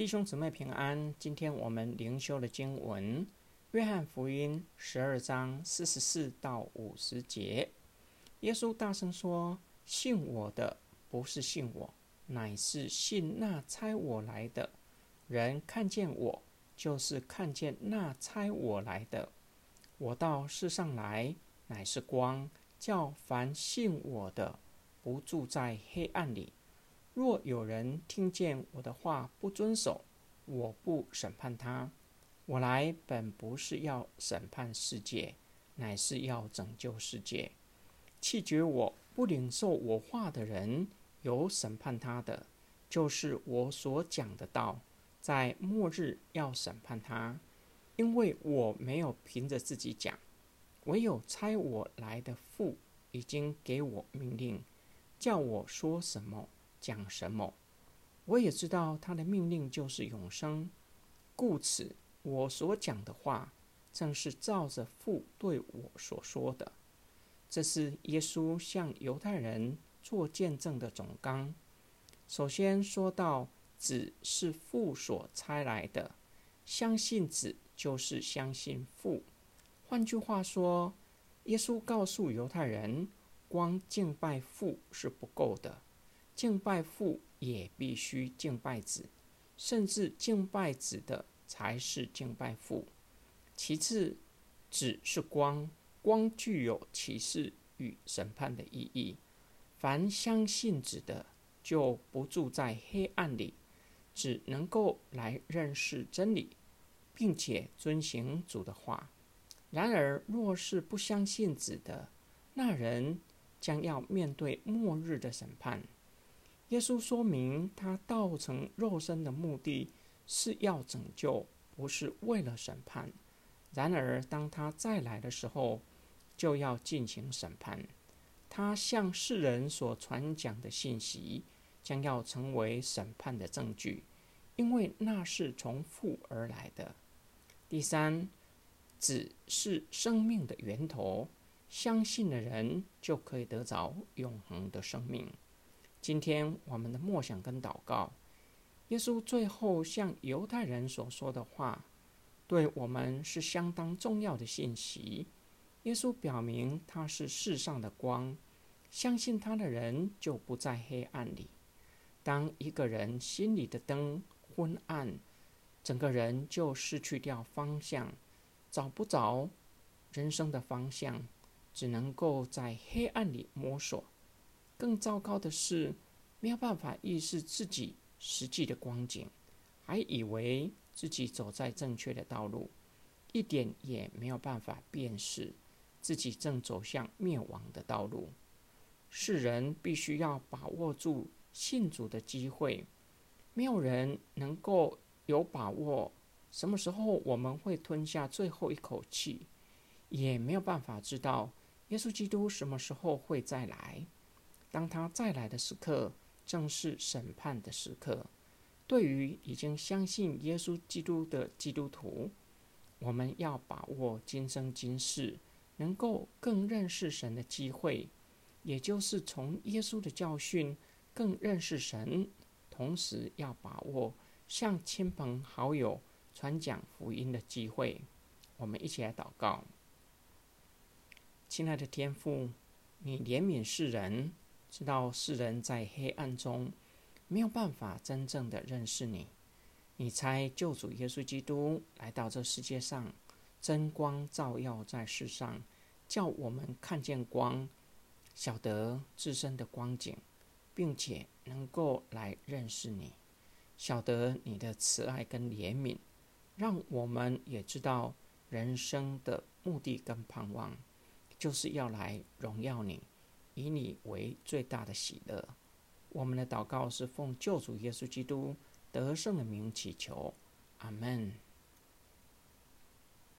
弟兄姊妹平安。今天我们灵修的经文《约翰福音》十二章四十四到五十节。耶稣大声说：“信我的，不是信我，乃是信那差我来的。人看见我，就是看见那差我来的。我到世上来，乃是光，叫凡信我的，不住在黑暗里。”若有人听见我的话不遵守，我不审判他。我来本不是要审判世界，乃是要拯救世界。弃绝我不领受我话的人，有审判他的，就是我所讲的道，在末日要审判他，因为我没有凭着自己讲，唯有差我来的父已经给我命令，叫我说什么。讲什么？我也知道他的命令就是永生，故此我所讲的话正是照着父对我所说的。这是耶稣向犹太人做见证的总纲。首先说到子是父所差来的，相信子就是相信父。换句话说，耶稣告诉犹太人，光敬拜父是不够的。敬拜父也必须敬拜子，甚至敬拜子的才是敬拜父。其次，子是光，光具有启示与审判的意义。凡相信子的，就不住在黑暗里，只能够来认识真理，并且遵行主的话。然而，若是不相信子的，那人将要面对末日的审判。耶稣说明，他道成肉身的目的是要拯救，不是为了审判。然而，当他再来的时候，就要进行审判。他向世人所传讲的信息，将要成为审判的证据，因为那是从父而来的。第三，子是生命的源头，相信的人就可以得着永恒的生命。今天我们的默想跟祷告，耶稣最后向犹太人所说的话，对我们是相当重要的信息。耶稣表明他是世上的光，相信他的人就不在黑暗里。当一个人心里的灯昏暗，整个人就失去掉方向，找不着人生的方向，只能够在黑暗里摸索。更糟糕的是，没有办法意识自己实际的光景，还以为自己走在正确的道路，一点也没有办法辨识自己正走向灭亡的道路。世人必须要把握住信主的机会，没有人能够有把握什么时候我们会吞下最后一口气，也没有办法知道耶稣基督什么时候会再来。当他再来的时刻，正是审判的时刻。对于已经相信耶稣基督的基督徒，我们要把握今生今世能够更认识神的机会，也就是从耶稣的教训更认识神，同时要把握向亲朋好友传讲福音的机会。我们一起来祷告：亲爱的天父，你怜悯世人。知道世人在黑暗中没有办法真正的认识你，你才救主耶稣基督来到这世界上，真光照耀在世上，叫我们看见光，晓得自身的光景，并且能够来认识你，晓得你的慈爱跟怜悯，让我们也知道人生的目的跟盼望，就是要来荣耀你。以你为最大的喜乐，我们的祷告是奉救主耶稣基督得胜的名祈求，阿门。